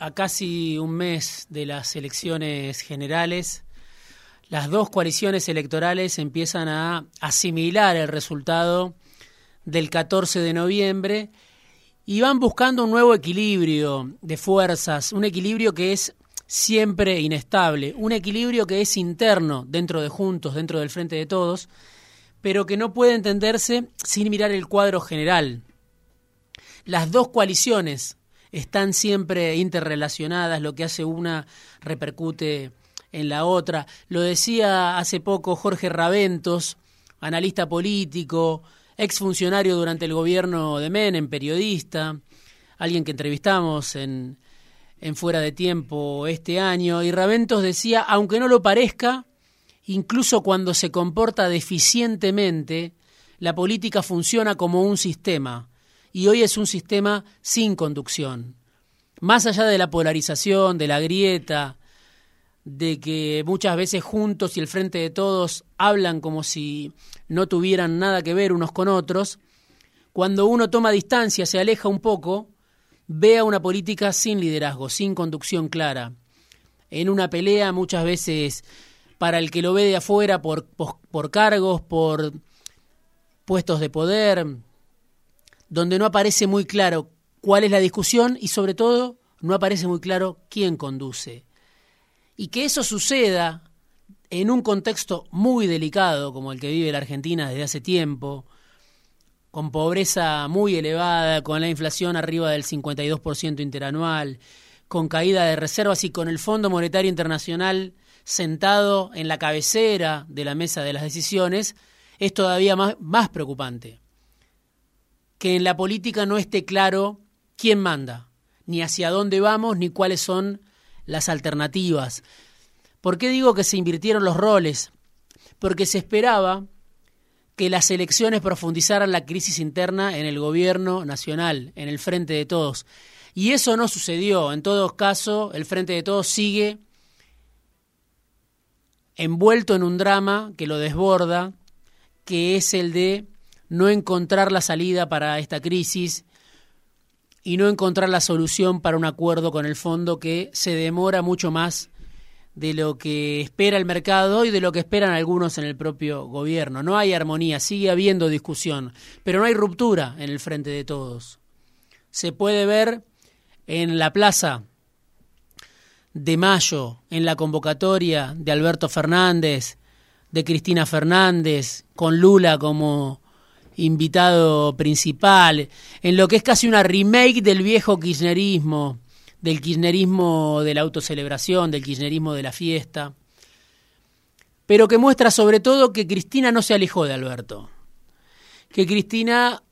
a casi un mes de las elecciones generales. Las dos coaliciones electorales empiezan a asimilar el resultado del 14 de noviembre y van buscando un nuevo equilibrio de fuerzas, un equilibrio que es siempre inestable, un equilibrio que es interno dentro de Juntos, dentro del Frente de Todos, pero que no puede entenderse sin mirar el cuadro general. Las dos coaliciones están siempre interrelacionadas, lo que hace una repercute en la otra. Lo decía hace poco Jorge Raventos, analista político, exfuncionario durante el gobierno de Menem, periodista, alguien que entrevistamos en, en Fuera de Tiempo este año, y Raventos decía, aunque no lo parezca, incluso cuando se comporta deficientemente, la política funciona como un sistema y hoy es un sistema sin conducción. Más allá de la polarización, de la grieta, de que muchas veces juntos y el frente de todos hablan como si no tuvieran nada que ver unos con otros, cuando uno toma distancia, se aleja un poco, ve a una política sin liderazgo, sin conducción clara. En una pelea muchas veces para el que lo ve de afuera por, por, por cargos, por puestos de poder, donde no aparece muy claro cuál es la discusión y sobre todo no aparece muy claro quién conduce. Y que eso suceda en un contexto muy delicado como el que vive la Argentina desde hace tiempo, con pobreza muy elevada, con la inflación arriba del 52% interanual, con caída de reservas y con el Fondo Monetario Internacional sentado en la cabecera de la mesa de las decisiones, es todavía más, más preocupante que en la política no esté claro quién manda, ni hacia dónde vamos, ni cuáles son las alternativas. ¿Por qué digo que se invirtieron los roles? Porque se esperaba que las elecciones profundizaran la crisis interna en el gobierno nacional, en el frente de todos. Y eso no sucedió. En todo caso, el frente de todos sigue envuelto en un drama que lo desborda, que es el de no encontrar la salida para esta crisis y no encontrar la solución para un acuerdo con el fondo que se demora mucho más de lo que espera el mercado y de lo que esperan algunos en el propio gobierno. No hay armonía, sigue habiendo discusión, pero no hay ruptura en el frente de todos. Se puede ver en la plaza de mayo, en la convocatoria de Alberto Fernández, de Cristina Fernández, con Lula como invitado principal, en lo que es casi una remake del viejo kirchnerismo, del kirchnerismo de la autocelebración, del kirchnerismo de la fiesta, pero que muestra sobre todo que Cristina no se alejó de Alberto, que Cristina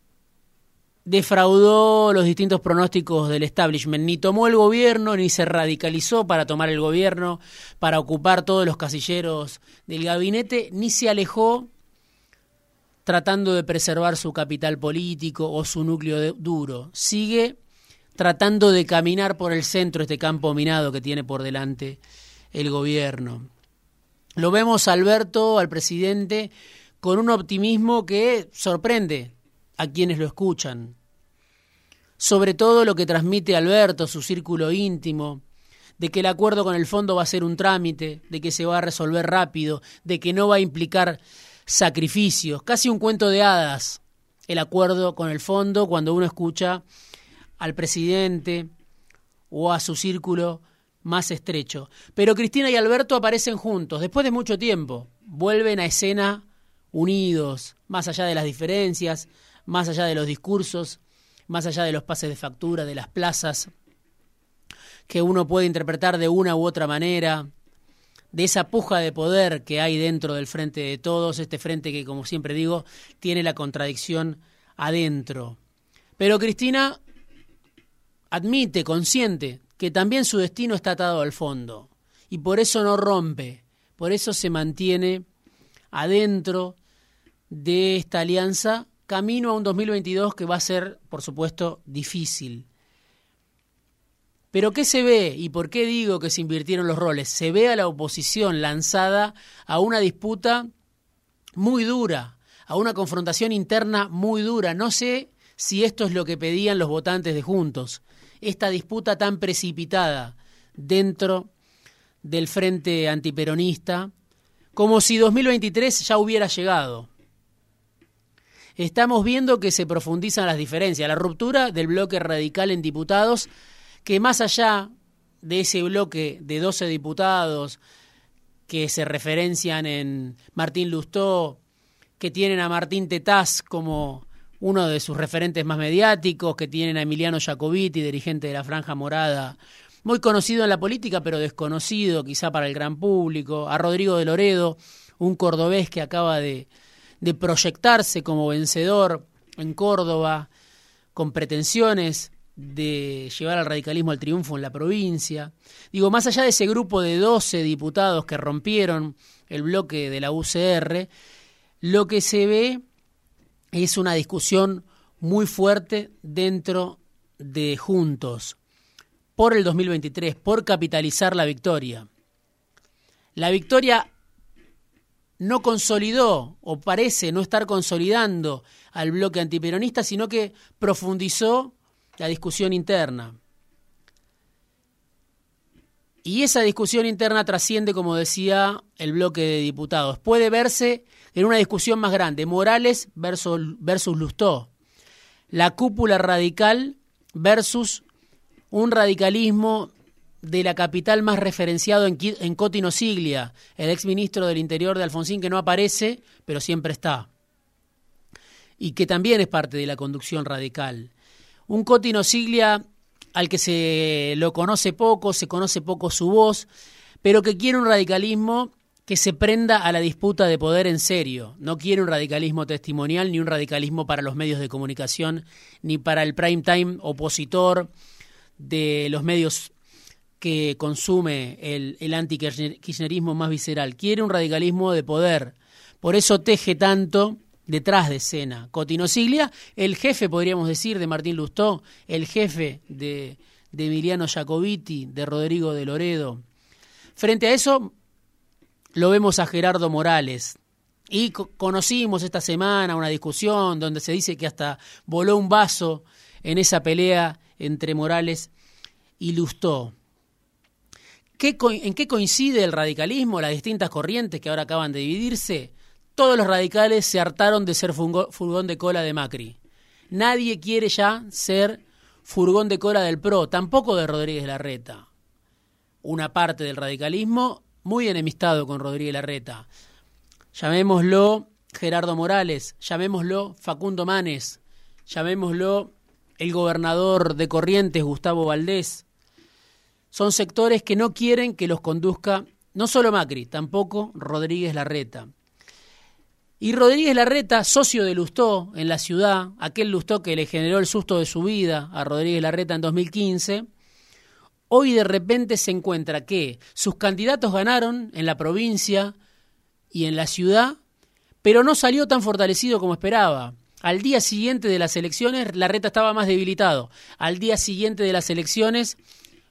defraudó los distintos pronósticos del establishment, ni tomó el gobierno, ni se radicalizó para tomar el gobierno, para ocupar todos los casilleros del gabinete, ni se alejó tratando de preservar su capital político o su núcleo duro. Sigue tratando de caminar por el centro este campo minado que tiene por delante el gobierno. Lo vemos Alberto, al presidente, con un optimismo que sorprende a quienes lo escuchan. Sobre todo lo que transmite Alberto, su círculo íntimo, de que el acuerdo con el fondo va a ser un trámite, de que se va a resolver rápido, de que no va a implicar sacrificios, casi un cuento de hadas, el acuerdo con el fondo cuando uno escucha al presidente o a su círculo más estrecho. Pero Cristina y Alberto aparecen juntos, después de mucho tiempo, vuelven a escena unidos, más allá de las diferencias, más allá de los discursos, más allá de los pases de factura, de las plazas, que uno puede interpretar de una u otra manera, de esa puja de poder que hay dentro del frente de todos, este frente que, como siempre digo, tiene la contradicción adentro. Pero Cristina admite, consciente, que también su destino está atado al fondo, y por eso no rompe, por eso se mantiene adentro de esta alianza camino a un 2022 que va a ser, por supuesto, difícil. Pero ¿qué se ve y por qué digo que se invirtieron los roles? Se ve a la oposición lanzada a una disputa muy dura, a una confrontación interna muy dura. No sé si esto es lo que pedían los votantes de Juntos, esta disputa tan precipitada dentro del frente antiperonista, como si 2023 ya hubiera llegado. Estamos viendo que se profundizan las diferencias, la ruptura del bloque radical en diputados, que más allá de ese bloque de 12 diputados que se referencian en Martín Lustó, que tienen a Martín Tetaz como uno de sus referentes más mediáticos, que tienen a Emiliano Jacobiti, dirigente de la Franja Morada, muy conocido en la política, pero desconocido quizá para el gran público, a Rodrigo de Loredo, un cordobés que acaba de, de proyectarse como vencedor en Córdoba, con pretensiones de llevar al radicalismo al triunfo en la provincia. Digo, más allá de ese grupo de 12 diputados que rompieron el bloque de la UCR, lo que se ve es una discusión muy fuerte dentro de Juntos por el 2023, por capitalizar la victoria. La victoria no consolidó o parece no estar consolidando al bloque antiperonista, sino que profundizó la discusión interna. Y esa discusión interna trasciende, como decía, el bloque de diputados. Puede verse en una discusión más grande, Morales versus, versus Lustó, la cúpula radical versus un radicalismo de la capital más referenciado en, en Cotino Siglia, el exministro del Interior de Alfonsín, que no aparece, pero siempre está, y que también es parte de la conducción radical. Un Cotino Siglia al que se lo conoce poco, se conoce poco su voz, pero que quiere un radicalismo que se prenda a la disputa de poder en serio. No quiere un radicalismo testimonial, ni un radicalismo para los medios de comunicación, ni para el prime time opositor de los medios que consume el, el anti-kirchnerismo más visceral. Quiere un radicalismo de poder. Por eso teje tanto detrás de escena. Cotino Siglia, el jefe, podríamos decir, de Martín Lustó, el jefe de, de Emiliano Jacobiti, de Rodrigo de Loredo. Frente a eso, lo vemos a Gerardo Morales. Y conocimos esta semana una discusión donde se dice que hasta voló un vaso en esa pelea entre Morales y Lustó. ¿En qué coincide el radicalismo, las distintas corrientes que ahora acaban de dividirse? Todos los radicales se hartaron de ser furgón de cola de Macri. Nadie quiere ya ser furgón de cola del PRO, tampoco de Rodríguez Larreta. Una parte del radicalismo muy enemistado con Rodríguez Larreta. Llamémoslo Gerardo Morales, llamémoslo Facundo Manes, llamémoslo el gobernador de Corrientes, Gustavo Valdés, son sectores que no quieren que los conduzca no solo Macri, tampoco Rodríguez Larreta. Y Rodríguez Larreta, socio de Lustó en la ciudad, aquel Lustó que le generó el susto de su vida a Rodríguez Larreta en 2015, hoy de repente se encuentra que sus candidatos ganaron en la provincia y en la ciudad, pero no salió tan fortalecido como esperaba. Al día siguiente de las elecciones, Larreta estaba más debilitado. Al día siguiente de las elecciones,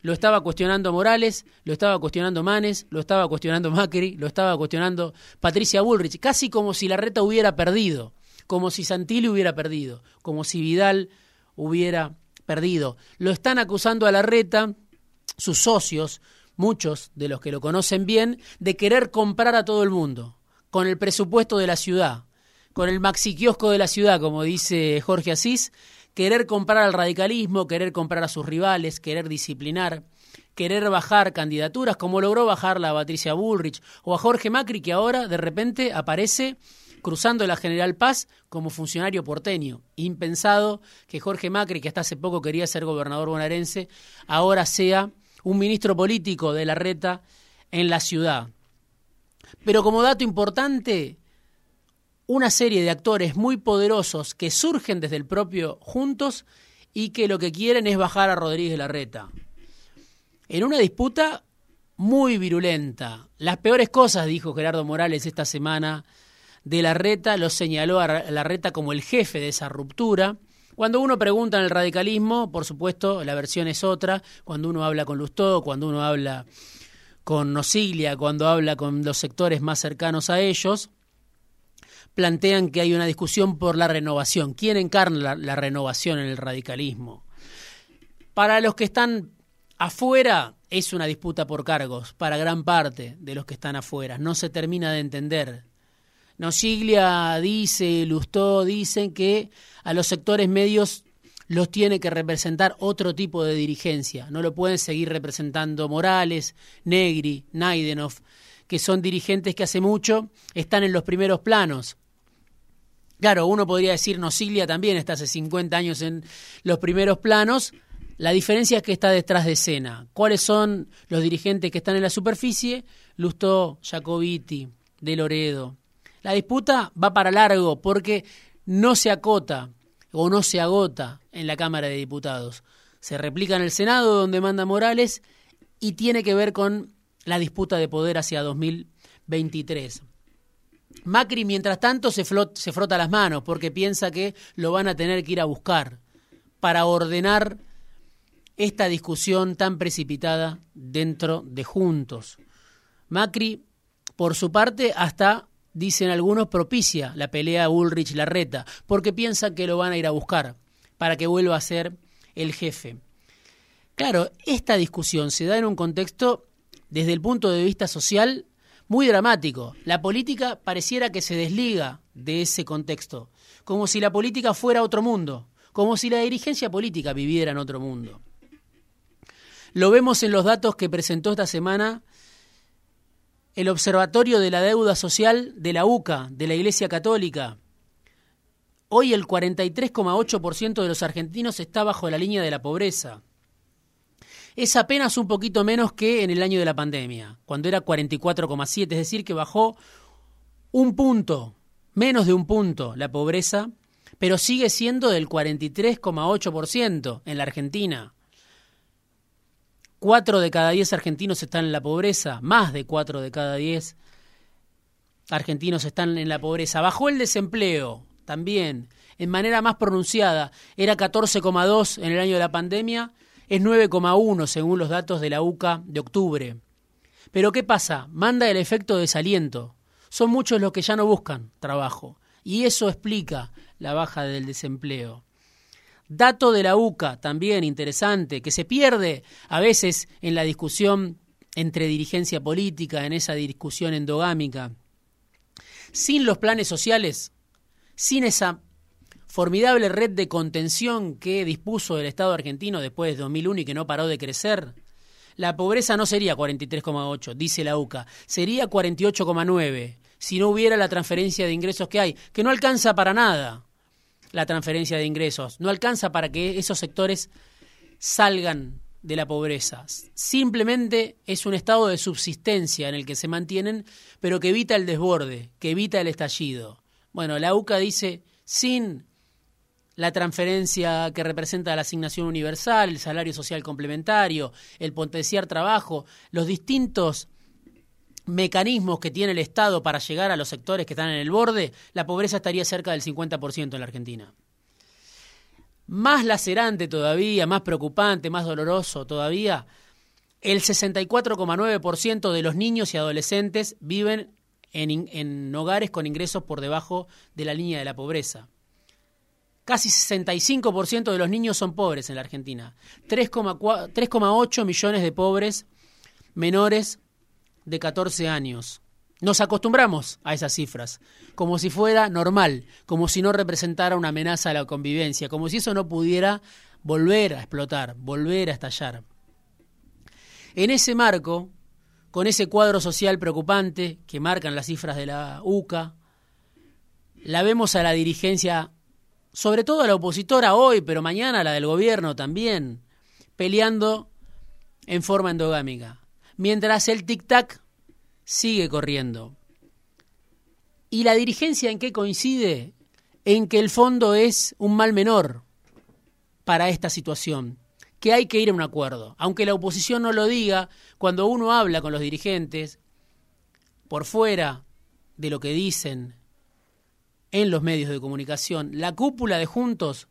lo estaba cuestionando Morales, lo estaba cuestionando Manes, lo estaba cuestionando Macri, lo estaba cuestionando Patricia Bullrich, casi como si la reta hubiera perdido, como si Santilli hubiera perdido, como si Vidal hubiera perdido. Lo están acusando a la reta sus socios, muchos de los que lo conocen bien, de querer comprar a todo el mundo, con el presupuesto de la ciudad, con el maxi kiosco de la ciudad, como dice Jorge Asís, querer comprar al radicalismo, querer comprar a sus rivales, querer disciplinar, querer bajar candidaturas, como logró bajar la Patricia Bullrich o a Jorge Macri, que ahora de repente aparece cruzando la General Paz como funcionario porteño. Impensado que Jorge Macri, que hasta hace poco quería ser gobernador bonaerense, ahora sea un ministro político de la reta en la ciudad. Pero como dato importante, una serie de actores muy poderosos que surgen desde el propio Juntos y que lo que quieren es bajar a Rodríguez Larreta. En una disputa muy virulenta. Las peores cosas, dijo Gerardo Morales esta semana, de la reta, lo señaló a la reta como el jefe de esa ruptura. Cuando uno pregunta en el radicalismo, por supuesto, la versión es otra. Cuando uno habla con Lustó, cuando uno habla con Nosiglia, cuando habla con los sectores más cercanos a ellos, plantean que hay una discusión por la renovación. ¿Quién encarna la, renovación en el radicalismo? Para los que están afuera es una disputa por cargos, para gran parte de los que están afuera. No se termina de entender. Nosiglia dice, Lustó dicen que a los sectores medios los tiene que representar otro tipo de dirigencia. No lo pueden seguir representando Morales, Negri, Naidenov, que son dirigentes que hace mucho están en los primeros planos. Claro, uno podría decir Nosiglia también está hace 50 años en los primeros planos. La diferencia es que está detrás de escena. ¿Cuáles son los dirigentes que están en la superficie? Lustó, Jacobiti, De Loredo. La disputa va para largo porque no se acota o no se agota en la Cámara de Diputados. Se replica en el Senado, donde manda Morales, y tiene que ver con la disputa de poder hacia 2023. Macri, mientras tanto, se, frota las manos porque piensa que lo van a tener que ir a buscar para ordenar esta discusión tan precipitada dentro de Juntos. Macri, por su parte, hasta dicen algunos, propicia la pelea Ulrich-Larreta, porque piensa que lo van a ir a buscar para que vuelva a ser el jefe. Claro, esta discusión se da en un contexto, desde el punto de vista social, muy dramático. La política pareciera que se desliga de ese contexto, como si la política fuera otro mundo, como si la dirigencia política viviera en otro mundo. Lo vemos en los datos que presentó esta semana el Observatorio de la Deuda Social de la UCA, de la Iglesia Católica. Hoy el 43,8% de los argentinos está bajo la línea de la pobreza. Es apenas un poquito menos que en el año de la pandemia, cuando era 44,7, es decir, que bajó un punto, menos de un punto la pobreza, pero sigue siendo del 43,8% en la Argentina. Cuatro de cada diez argentinos están en la pobreza, más de cuatro de cada diez argentinos están en la pobreza. Bajó el desempleo también, en manera más pronunciada. Era 14,2 en el año de la pandemia, es 9,1 según los datos de la UCA de octubre. Pero ¿qué pasa? Manda el efecto desaliento. Son muchos los que ya no buscan trabajo. Y eso explica la baja del desempleo. Dato de la UCA, también interesante, que se pierde a veces en la discusión entre dirigencia política, en esa discusión endogámica. Sin los planes sociales, sin esa formidable red de contención que dispuso el Estado argentino después de 2001 y que no paró de crecer, la pobreza no sería 43,8, dice la UCA, sería 48,9 si no hubiera la transferencia de ingresos que hay, que no alcanza para nada la transferencia de ingresos, no alcanza para que esos sectores salgan de la pobreza. Simplemente es un estado de subsistencia en el que se mantienen, pero que evita el desborde, que evita el estallido. Bueno, la UCA dice, sin la transferencia que representa la asignación universal, el salario social complementario, el potenciar trabajo, los distintos mecanismos que tiene el Estado para llegar a los sectores que están en el borde, la pobreza estaría cerca del 50% en la Argentina. Más lacerante todavía, más preocupante, más doloroso todavía, el 64,9% de los niños y adolescentes viven en, en, hogares con ingresos por debajo de la línea de la pobreza. Casi 65% de los niños son pobres en la Argentina. 3,8 millones de pobres menores de 14 años. Nos acostumbramos a esas cifras, como si fuera normal, como si no representara una amenaza a la convivencia, como si eso no pudiera volver a explotar, volver a estallar. En ese marco, con ese cuadro social preocupante que marcan las cifras de la UCA, la vemos a la dirigencia, sobre todo a la opositora hoy, pero mañana la del gobierno también, peleando en forma endogámica mientras el tic-tac sigue corriendo. ¿Y la dirigencia en qué coincide? En que el fondo es un mal menor para esta situación. que hay que ir a un acuerdo. Aunque la oposición no lo diga, cuando uno habla con los dirigentes, por fuera de lo que dicen en los medios de comunicación, la cúpula de Juntos,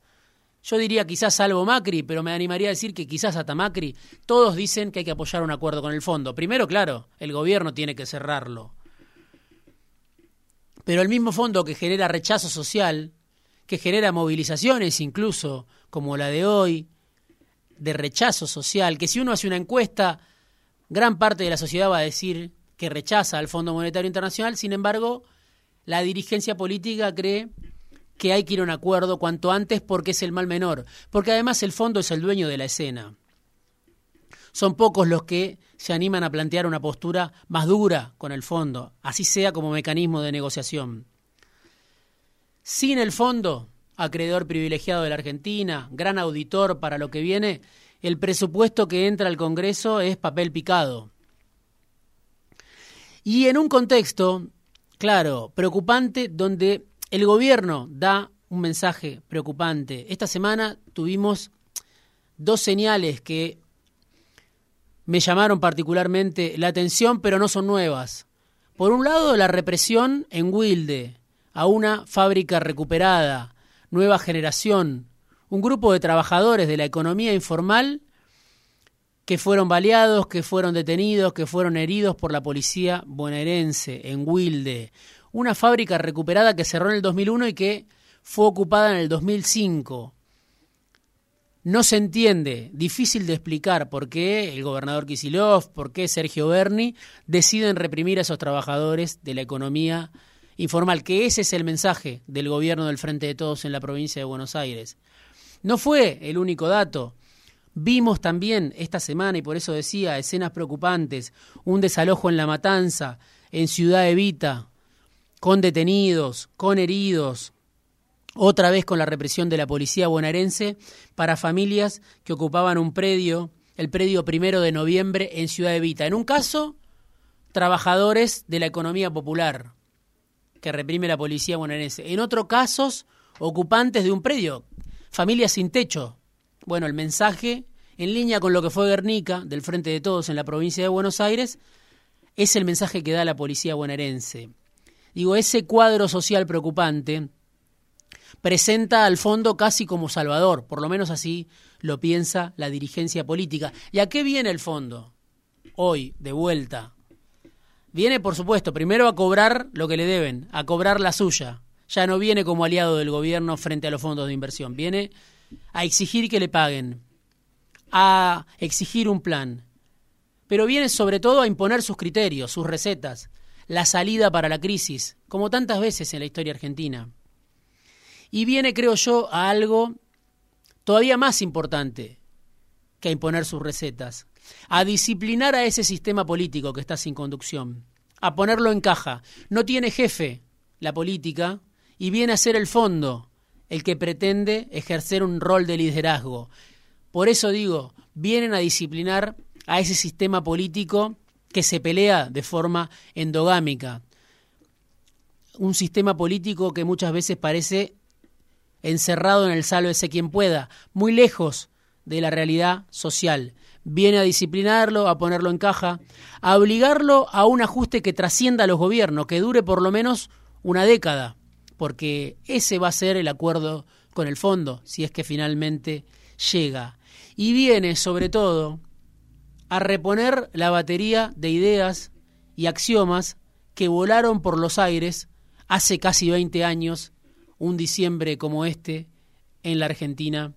yo diría quizás salvo Macri, pero me animaría a decir que quizás hasta Macri, todos dicen que hay que apoyar un acuerdo con el fondo. Primero, claro, el gobierno tiene que cerrarlo. Pero el mismo fondo que genera rechazo social, que genera movilizaciones incluso, como la de hoy, de rechazo social, que si uno hace una encuesta, gran parte de la sociedad va a decir que rechaza al Fondo Monetario Internacional, sin embargo, la dirigencia política cree que hay que ir a un acuerdo cuanto antes porque es el mal menor, porque además el fondo es el dueño de la escena. Son pocos los que se animan a plantear una postura más dura con el fondo, así sea como mecanismo de negociación. Sin el fondo, acreedor privilegiado de la Argentina, gran auditor para lo que viene, el presupuesto que entra al Congreso es papel picado. Y en un contexto, claro, preocupante, donde el gobierno da un mensaje preocupante. Esta semana tuvimos dos señales que me llamaron particularmente la atención, pero no son nuevas. Por un lado, la represión en Wilde, a una fábrica recuperada, nueva generación, un grupo de trabajadores de la economía informal que fueron baleados, que fueron detenidos, que fueron heridos por la policía bonaerense en Wilde. Una fábrica recuperada que cerró en el 2001 y que fue ocupada en el 2005. No se entiende, difícil de explicar por qué el gobernador Kisilov, por qué Sergio Berni deciden reprimir a esos trabajadores de la economía informal, que ese es el mensaje del gobierno del Frente de Todos en la provincia de Buenos Aires. No fue el único dato. Vimos también esta semana, y por eso decía, escenas preocupantes, un desalojo en La Matanza, en Ciudad Evita, con detenidos, con heridos, otra vez con la represión de la policía bonaerense para familias que ocupaban un predio, el predio primero de noviembre en Ciudad Evita. En un caso, trabajadores de la economía popular que reprime la policía bonaerense. En otro casos, ocupantes de un predio, familias sin techo, bueno, el mensaje, en línea con lo que fue Guernica, del Frente de Todos en la provincia de Buenos Aires, es el mensaje que da la policía bonaerense. Digo, ese cuadro social preocupante presenta al fondo casi como salvador, por lo menos así lo piensa la dirigencia política. ¿Y a qué viene el fondo? Hoy, de vuelta. Viene, por supuesto, primero a cobrar lo que le deben, a cobrar la suya. Ya no viene como aliado del gobierno frente a los fondos de inversión, viene a exigir que le paguen, a exigir un plan, pero viene sobre todo a imponer sus criterios, sus recetas, la salida para la crisis, como tantas veces en la historia argentina. Y viene, creo yo, a algo todavía más importante que a imponer sus recetas, a disciplinar a ese sistema político que está sin conducción, a ponerlo en caja. No tiene jefe la política y viene a ser el fondo el que pretende ejercer un rol de liderazgo. Por eso digo, vienen a disciplinar a ese sistema político que se pelea de forma endogámica. Un sistema político que muchas veces parece encerrado en el ese quien pueda, muy lejos de la realidad social. Viene a disciplinarlo, a ponerlo en caja, a obligarlo a un ajuste que trascienda a los gobiernos, que dure por lo menos una década porque ese va a ser el acuerdo con el fondo, si es que finalmente llega. Y viene, sobre todo, a reponer la batería de ideas y axiomas que volaron por los aires hace casi 20 años, un diciembre como este, en la Argentina,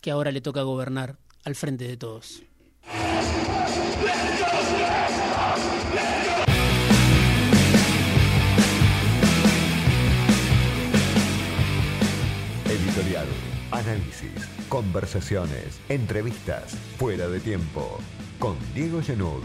que ahora le toca gobernar al frente de todos. Análisis, conversaciones, entrevistas, fuera de tiempo, con Diego Genud.